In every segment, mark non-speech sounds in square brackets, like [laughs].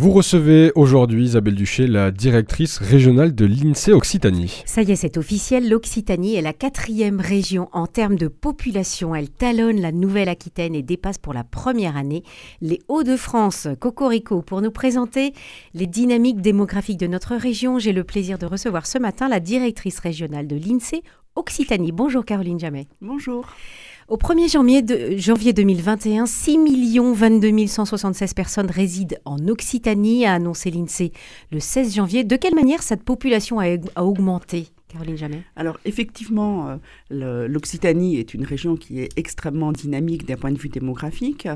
Vous recevez aujourd'hui Isabelle Duché, la directrice régionale de l'INSEE Occitanie. Ça y est, c'est officiel, l'Occitanie est la quatrième région en termes de population. Elle talonne la Nouvelle-Aquitaine et dépasse pour la première année les Hauts-de-France. Cocorico, pour nous présenter les dynamiques démographiques de notre région, j'ai le plaisir de recevoir ce matin la directrice régionale de l'INSEE Occitanie. Bonjour Caroline Jamet. Bonjour. Au 1er janvier, de, janvier 2021, 6 22 176 personnes résident en Occitanie, a annoncé l'INSEE le 16 janvier. De quelle manière cette population a augmenté? Caroline Jamais. Alors effectivement, euh, l'Occitanie est une région qui est extrêmement dynamique d'un point de vue démographique.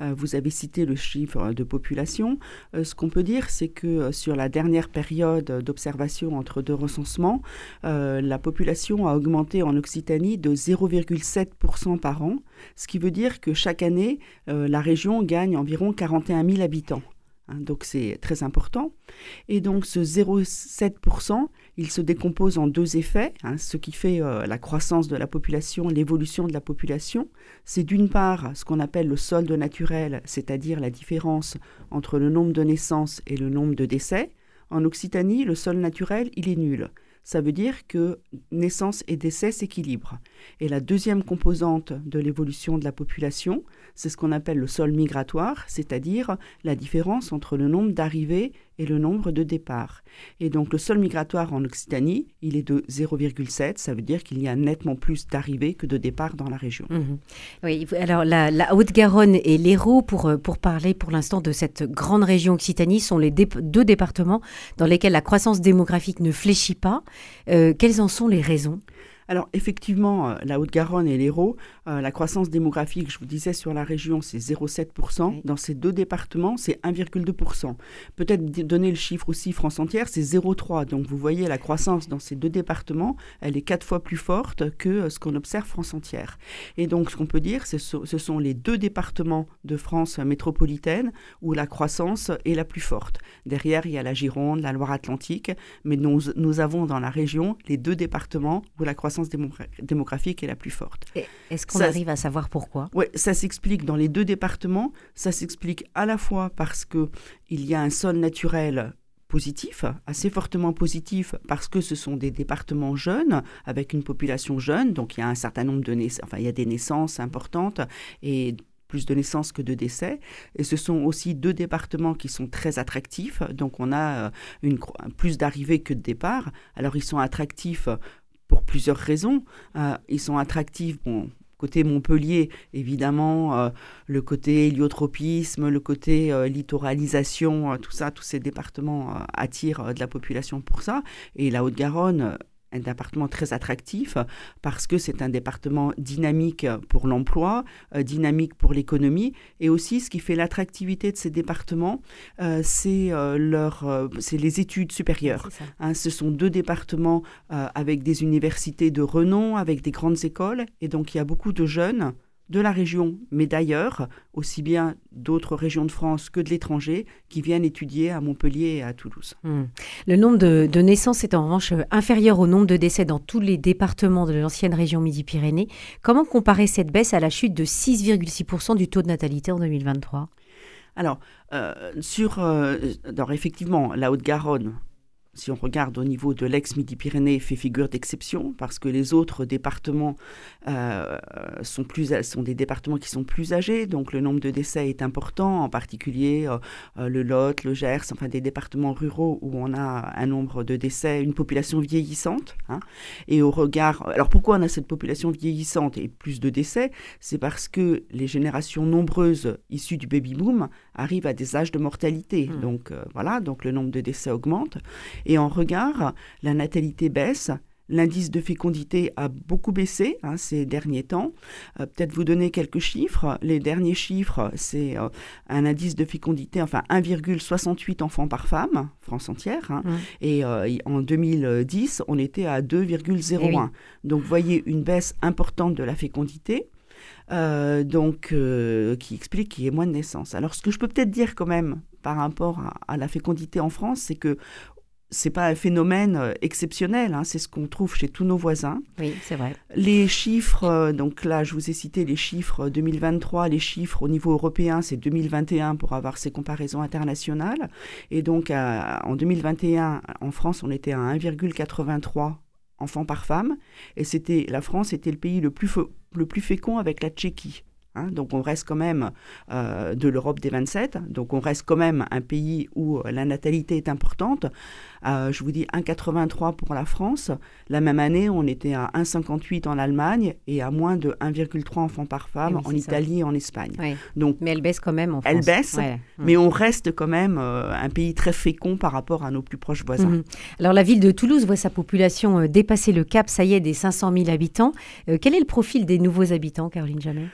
Euh, vous avez cité le chiffre de population. Euh, ce qu'on peut dire, c'est que sur la dernière période d'observation entre deux recensements, la population a augmenté en Occitanie de 0,7% par an, ce qui veut dire que chaque année, la région gagne environ 41 000 habitants. Hein, donc c'est très important. Et donc ce 0,7%, il se décompose en deux effets. Hein, ce qui fait euh, la croissance de la population, l'évolution de la population, c'est d'une part ce qu'on appelle le solde naturel, c'est-à-dire la différence entre le nombre de naissances et le nombre de décès. En Occitanie, le solde naturel, il est nul ça veut dire que naissance et décès s'équilibrent. Et la deuxième composante de l'évolution de la population, c'est ce qu'on appelle le sol migratoire, c'est-à-dire la différence entre le nombre d'arrivées et le nombre de départs. Et donc le sol migratoire en Occitanie, il est de 0,7, ça veut dire qu'il y a nettement plus d'arrivées que de départs dans la région. Mhm. Oui, alors la, Haute-Garonne et l'Hérault, pour, euh, pour parler pour l'instant de cette grande région Occitanie, sont les deux départements dans lesquels la croissance démographique ne fléchit pas. Euh, quelles en sont les raisons? Alors effectivement, euh, la Haute-Garonne et l'Hérault, euh, la croissance démographique, je vous disais, sur la région, c'est 0,7%. Dans ces deux départements, c'est 1,2%. Peut-être donner le chiffre aussi France entière, c'est 0,3%. Donc vous voyez, la croissance dans ces deux départements, elle est quatre fois plus forte que euh, ce qu'on observe France entière. Et donc ce qu'on peut dire, ce sont les deux départements de France métropolitaine où la croissance est la plus forte. Derrière, il y a la Gironde, la Loire-Atlantique, mais nous, nous avons dans la région les deux départements où la croissance démographique est la plus forte. Est-ce qu'on arrive à savoir pourquoi? Oui, ça s'explique dans les deux départements. Ça s'explique à la fois parce qu'il y a un sol naturel positif, assez fortement positif, parce que ce sont des départements jeunes, avec une population jeune, donc il y a un certain nombre de naissances, enfin il y a des naissances importantes, et plus de naissances que de décès. Et ce sont aussi deux départements qui sont très attractifs. Donc on a euh, une, plus d'arrivées que de départs. Alors ils sont attractifs pour plusieurs raisons. Euh, ils sont attractifs, bon, côté Montpellier, évidemment, euh, le côté héliotropisme, le côté euh, littoralisation, tout ça, tous ces départements attirent de la population pour ça. Et la Haute-Garonne un département très attractif parce que c'est un département dynamique pour l'emploi, euh, dynamique pour l'économie et aussi ce qui fait l'attractivité de ces départements, euh, c'est euh, c'est les études supérieures. Hein, ce sont deux départements avec des universités de renom, avec des grandes écoles et donc il y a beaucoup de jeunes de la région, mais d'ailleurs, aussi bien d'autres régions de France que de l'étranger, qui viennent étudier à Montpellier et à Toulouse. Hmm. Le nombre de, naissances est en revanche inférieur au nombre de décès dans tous les départements de l'ancienne région Midi-Pyrénées. Comment comparer cette baisse à la chute de 6,6% du taux de natalité en 2023 alors, euh, sur, euh, alors, effectivement, la Haute-Garonne, si on regarde au niveau de l'ex-Midi-Pyrénées, fait figure d'exception parce que les autres départements euh, sont, plus, sont des départements qui sont plus âgés, donc le nombre de décès est important, en particulier euh, euh, le Lot, le Gers, enfin des départements ruraux où on a un nombre de décès, une population vieillissante. Hein. et au regard, alors pourquoi on a cette population vieillissante et plus de décès? C'est parce que les générations nombreuses issues du baby boom arrivent à des âges de mortalité. Mmh. Donc voilà, donc le nombre de décès augmente. Et en regard, la natalité baisse. L'indice de fécondité a beaucoup baissé hein, ces derniers temps. Euh, peut-être vous donner quelques chiffres. Les derniers chiffres, c'est euh, un indice de fécondité, enfin 1,68 enfants par femme, France entière. Hein. Mmh. Et euh, en 2010, on était à 2,01. Eh donc, vous voyez une baisse importante de la fécondité. donc, qui explique qu'il y ait moins de naissances. Alors, ce que je peux peut-être dire quand même par rapport à, à la fécondité en France, c'est que c'est pas un phénomène euh, exceptionnel, hein, c'est ce qu'on trouve chez tous nos voisins. Oui, c'est vrai. Les chiffres, euh, donc là, je vous ai cité les chiffres 2023, les chiffres au niveau européen, c'est 2021 pour avoir ces comparaisons internationales. Et donc, en 2021, en France, on était à 1,83 enfants par femme, et c'était la France était le pays le plus, le plus fécond avec la Tchéquie. Hein, donc on reste quand même euh, de l'Europe des 27, donc on reste quand même un pays où la natalité est importante. Euh, je vous dis 1,83 pour la France. La même année, on était à 1,58 en Allemagne et à moins de 1,3 enfants par femme en Italie et en Espagne. Donc, mais elle baisse quand même en France. Elle baisse, mais on reste quand même euh, un pays très fécond par rapport à nos plus proches voisins. Mhm. Alors la ville de Toulouse voit sa population dépasser le cap, ça y est, des 500 000 habitants. quel est le profil des nouveaux habitants, Caroline Jamais?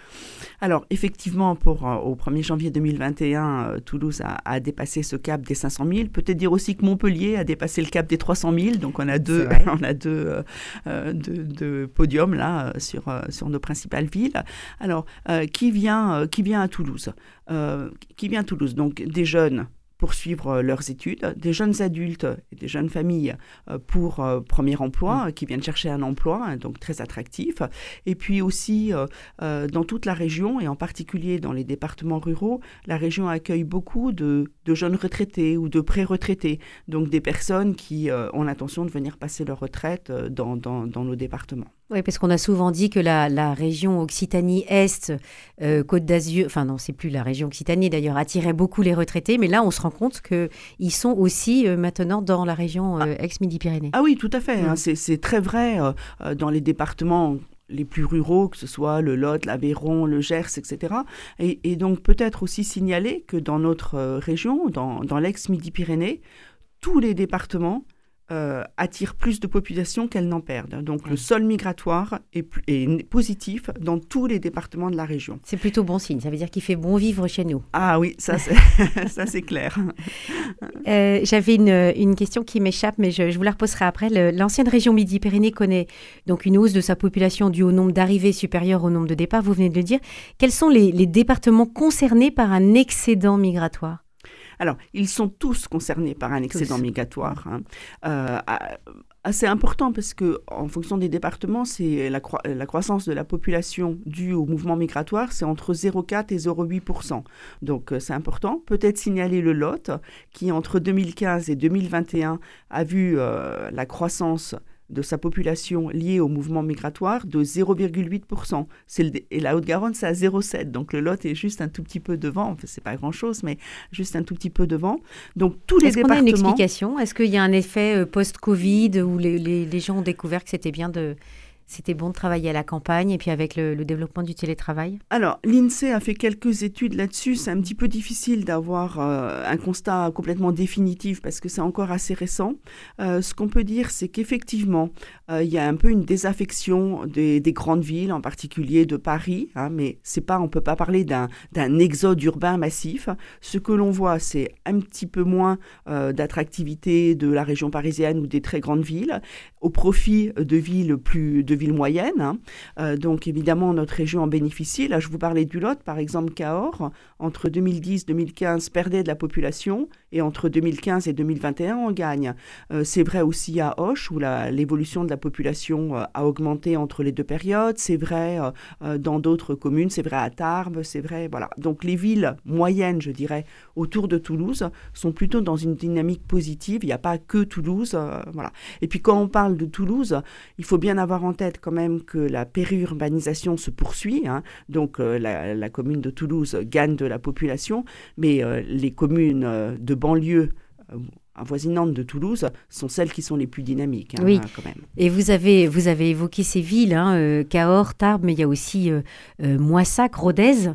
Alors, effectivement, pour, euh, au 1er janvier 2021, euh, Toulouse a, dépassé ce cap des 500 000. Peut-être dire aussi que Montpellier a dépassé le cap des 300 000. Donc, on a deux, [laughs] on a deux, euh, podiums là sur, sur nos principales villes. Alors, qui, vient, qui vient à Toulouse? Qui vient à Toulouse? Donc, des jeunes poursuivre euh, leurs études, des jeunes adultes et des jeunes familles euh, pour euh, premier emploi, mm. qui viennent chercher un emploi, hein, donc très attractif, et puis aussi dans toute la région, et en particulier dans les départements ruraux, la région accueille beaucoup de, jeunes retraités ou de pré-retraités, donc des personnes qui ont l'intention de venir passer leur retraite dans nos départements. Oui, parce qu'on a souvent dit que la, région Occitanie-Est, euh, Côte d'Azur, enfin non, c'est plus la région Occitanie d'ailleurs, attirait beaucoup les retraités, mais là on se rend compte qu'ils sont aussi euh, maintenant dans la région euh, ex-Midi-Pyrénées. Ah oui, tout à fait, hein, mm. c'est très vrai dans les départements les plus ruraux, que ce soit le Lot, l'Aveyron, le Gers, etc. Et, donc peut-être aussi signaler que dans notre région, dans, dans l'ex-Midi-Pyrénées, tous les départements euh, attire plus de population qu'elle n'en perdent. Donc le sol migratoire est, positif dans tous les départements de la région. C'est plutôt bon signe, ça veut dire qu'il fait bon vivre chez nous. Ah oui, ça c'est [laughs] clair. Euh, j'avais une, question qui m'échappe, mais je, vous la reposerai après. L'ancienne région Midi-Pyrénées connaît donc une hausse de sa population due au nombre d'arrivées supérieur au nombre de départs, vous venez de le dire. Quels sont les départements concernés par un excédent migratoire? Alors, ils sont tous concernés par un excédent migratoire. Hein. Euh, assez important parce que en fonction des départements, c'est la, la, croissance de la population due au mouvement migratoire, c'est entre 0,4 et 0,8% Donc euh, c'est important. Peut-être signaler le Lot qui entre 2015 et 2021 a vu euh, la croissance de sa population liée au mouvement migratoire de 0,8%. Et la Haute-Garonne, c'est à 0,7%. Donc le Lot est juste un tout petit peu devant. Enfin, c'est pas grand-chose, mais juste un tout petit peu devant. Donc tous les départements... Est-ce qu'on a une explication? Est-ce qu'il y a un effet euh, post-Covid où les, les gens ont découvert que c'était bien de c'était bon de travailler à la campagne et puis avec le, développement du télétravail? Alors, l'INSEE a fait quelques études là-dessus. C'est un petit peu difficile d'avoir euh, un constat complètement définitif parce que c'est encore assez récent. Euh, ce qu'on peut dire, c'est qu'effectivement, euh, il y a un peu une désaffection des, grandes villes, en particulier de Paris, hein, mais c'est pas, on ne peut pas parler d'un exode urbain massif. Ce que l'on voit, c'est un petit peu moins d'attractivité de la région parisienne ou des très grandes villes au profit de villes plus de villes moyennes. Hein. Euh, donc évidemment, notre région en bénéficie. Là, je vous parlais du Lot, par exemple, Cahors, entre 2010 2015, perdait de la population et entre 2015 et 2021, on gagne. Euh, c'est vrai aussi à Hoche, où l'évolution de la population euh, a augmenté entre les deux périodes. C'est vrai dans d'autres communes, c'est vrai à Tarbes, c'est vrai, voilà. Donc les villes moyennes, je dirais, autour de Toulouse, sont plutôt dans une dynamique positive. Il n'y a pas que Toulouse, voilà. Et puis quand on parle de Toulouse, il faut bien avoir en tête quand même que la périurbanisation se poursuit. Hein. Donc euh, la, commune de Toulouse gagne de la population, mais euh, les communes euh, de banlieue avoisinantes de Toulouse sont celles qui sont les plus dynamiques. Hein, oui. Quand même. Et vous avez, vous avez évoqué ces villes, hein, Cahors, Tarbes, mais il y a aussi Moissac, Rodez.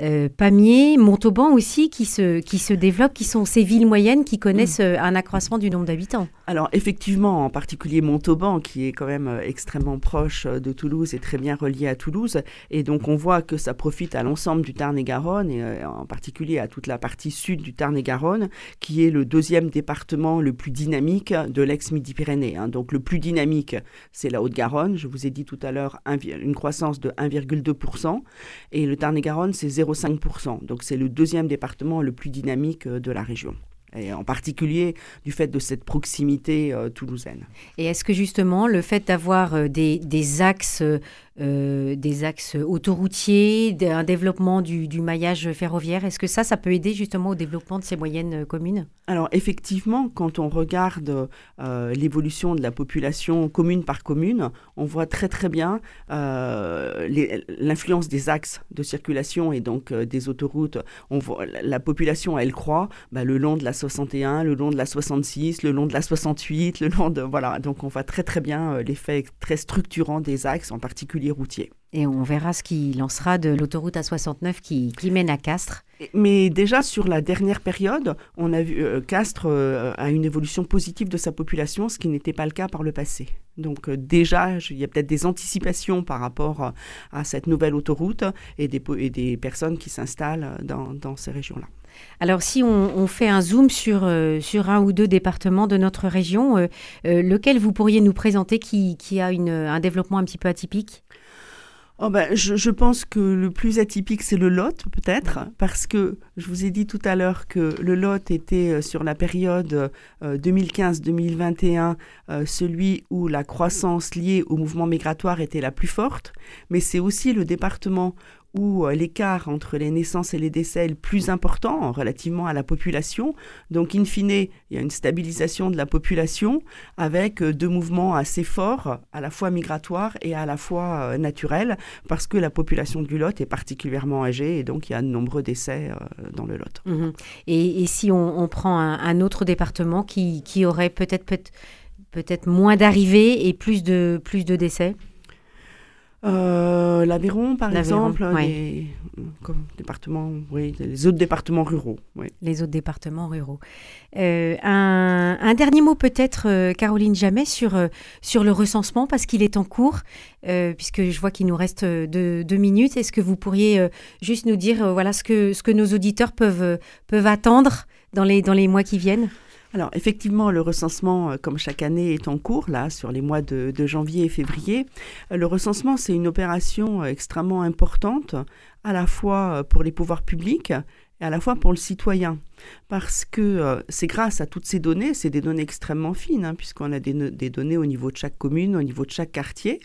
Euh, Pamiers, Montauban aussi, qui se, qui se développent, qui sont ces villes moyennes qui connaissent mm. euh, un accroissement du nombre d'habitants. Alors effectivement, en particulier Montauban, qui est quand même euh, extrêmement proche de Toulouse et très bien relié à Toulouse, et donc on voit que ça profite à l'ensemble du Tarn-et-Garonne, et en particulier à toute la partie sud du Tarn-et-Garonne, qui est le deuxième département le plus dynamique de l'ex-Midi-Pyrénées. Hein. Donc le plus dynamique, c'est la Haute-Garonne, je vous ai dit tout à l'heure, une croissance de 1,2%, et le Tarn-et-Garonne, c'est 0,5%. Donc c'est le deuxième département le plus dynamique euh, de la région. Et en particulier du fait de cette proximité toulousaine. Et est-ce que justement le fait d'avoir des, des, axes euh, des axes autoroutiers, un développement du, maillage ferroviaire. Est-ce que ça, ça peut aider justement au développement de ces moyennes communes? Alors effectivement, quand on regarde euh, l'évolution de la population commune par commune, on voit très très bien euh, l'influence des axes de circulation et donc des autoroutes. On voit, la population, elle croît bah, le long de la 61, le long de la 66, le long de la 68, le long de... Voilà, donc on voit très très bien l'effet très structurant des axes, en particulier régulier routier. Et on verra ce qui lancera de l'autoroute A69 qui, qui, mène à Castres. Mais déjà sur la dernière période, on a vu euh, Castres euh, a une évolution positive de sa population, ce qui n'était pas le cas par le passé. Donc euh, déjà, il y a peut-être des anticipations par rapport à cette nouvelle autoroute et des, et des personnes qui s'installent dans, dans, ces régions-là. Alors si on, on, fait un zoom sur, sur un ou deux départements de notre région, lequel vous pourriez nous présenter qui, qui a une, un développement un petit peu atypique? Oh ben, je, pense que le plus atypique, c'est le Lot, peut-être, parce que je vous ai dit tout à l'heure que le Lot était euh, sur la période 2015-2021 euh, euh, celui où la croissance liée au mouvement migratoire était la plus forte, mais c'est aussi le département où euh, l'écart entre les naissances et les décès est le plus important relativement à la population. Donc, in fine, il y a une stabilisation de la population avec euh, deux mouvements assez forts, à la fois migratoires et à la fois euh, naturels, parce que la population du Lot est particulièrement âgée et donc il y a de nombreux décès dans le Lot. Mhm. Et, si on, prend un, autre département qui, aurait peut-être peut-être moins d'arrivées et plus de, plus de décès? Euh, L'Aveyron, par exemple, les, oui, les autres départements ruraux. Les autres départements ruraux. Euh, un, dernier mot peut-être, euh, Caroline Jamais, sur, sur le recensement, parce qu'il est en cours, puisque je vois qu'il nous reste deux, deux minutes. Est-ce que vous pourriez juste nous dire voilà, ce, que, ce que nos auditeurs peuvent, peuvent attendre dans les, dans les mois qui viennent? Alors effectivement, le recensement, euh, comme chaque année, est en cours, là, sur les mois de, janvier et février. Euh, le recensement, c'est une opération euh, extrêmement importante, à la fois pour les pouvoirs publics et à la fois pour le citoyen. Parce que c'est grâce à toutes ces données, c'est des données extrêmement fines, hein, puisqu'on a des, des, données au niveau de chaque commune, au niveau de chaque quartier,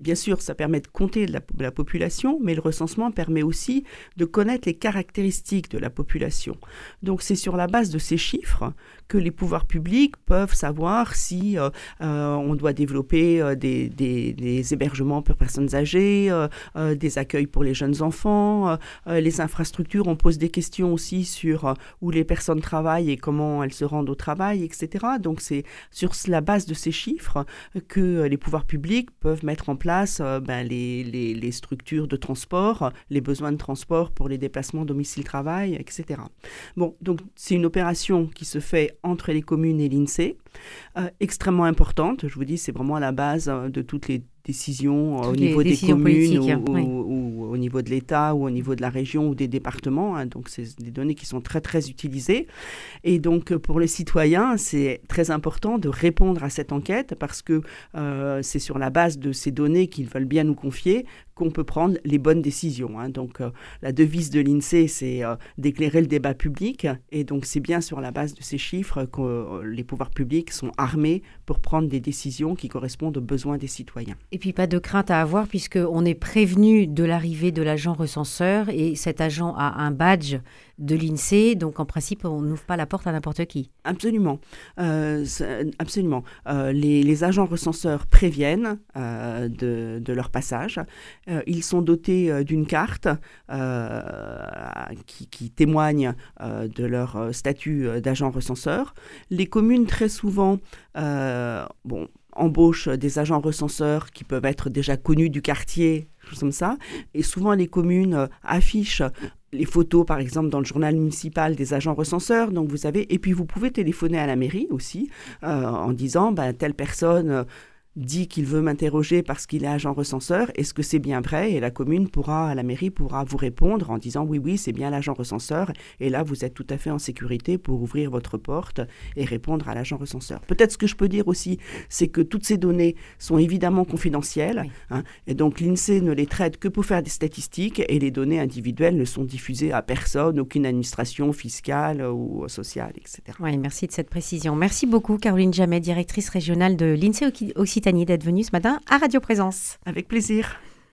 Bien sûr, ça permet de compter la, population, mais le recensement permet aussi de connaître les caractéristiques de la population. Donc c'est sur la base de ces chiffres que les pouvoirs publics peuvent savoir si euh, euh, on doit développer euh, des, hébergements pour personnes âgées, des accueils pour les jeunes enfants, les infrastructures. On pose des questions aussi sur où les personnes travaillent et comment elles se rendent au travail, etc. Donc c'est sur la base de ces chiffres que les pouvoirs publics peuvent mettre en place euh, ben, les, les, structures de transport, les besoins de transport pour les déplacements domicile-travail, etc. Bon, donc c'est une opération qui se fait entre les communes et l'INSEE, euh, extrêmement importante. Je vous dis, c'est vraiment la base euh, de toutes les décisions au niveau des communes ou, au niveau de l'État ou au niveau de la région ou des départements. Hein. donc, c'est des données qui sont très, très utilisées. Et donc, pour les citoyens, c'est très important de répondre à cette enquête parce que euh, c'est sur la base de ces données qu'ils veulent bien nous confier qu'on peut prendre les bonnes décisions. Hein. Donc, euh, la devise de l'INSEE, c'est euh, d'éclairer le débat public. Et donc, c'est bien sur la base de ces chiffres que les pouvoirs publics sont armés pour prendre des décisions qui correspondent aux besoins des citoyens. Et puis, pas de crainte à avoir puisqu'on est prévenu de l'arrivée de l'agent recenseur et cet agent a un badge de l'INSEE, donc en principe, on n'ouvre pas la porte à n'importe qui. Absolument, euh, absolument. Euh, les, agents recenseurs préviennent euh, de, leur passage. ils sont dotés d'une carte qui, qui, témoigne de leur statut d'agent recenseur. Les communes, très souvent, bon, embauchent des agents recenseurs qui peuvent être déjà connus du quartier, comme ça. Et souvent, les communes affichent les photos, par exemple, dans le journal municipal des agents recenseurs. Donc, vous savez, et puis vous pouvez téléphoner à la mairie aussi euh, en disant, ben, telle personne euh, dit qu'il veut m'interroger parce qu'il est agent recenseur, est-ce que c'est bien vrai? Et la commune pourra, la mairie pourra vous répondre en disant oui, oui, c'est bien l'agent recenseur. Et là, vous êtes tout à fait en sécurité pour ouvrir votre porte et répondre à l'agent recenseur. Peut-être ce que je peux dire aussi, c'est que toutes ces données sont évidemment confidentielles. Hein, et donc l'INSEE ne les traite que pour faire des statistiques et les données individuelles ne sont diffusées à personne, aucune administration fiscale ou sociale, etc. Oui, merci de cette précision. Merci beaucoup, Caroline Jamet, directrice régionale de l'INSEE Occitanie d'être venue ce matin à Radio Présence. Avec plaisir.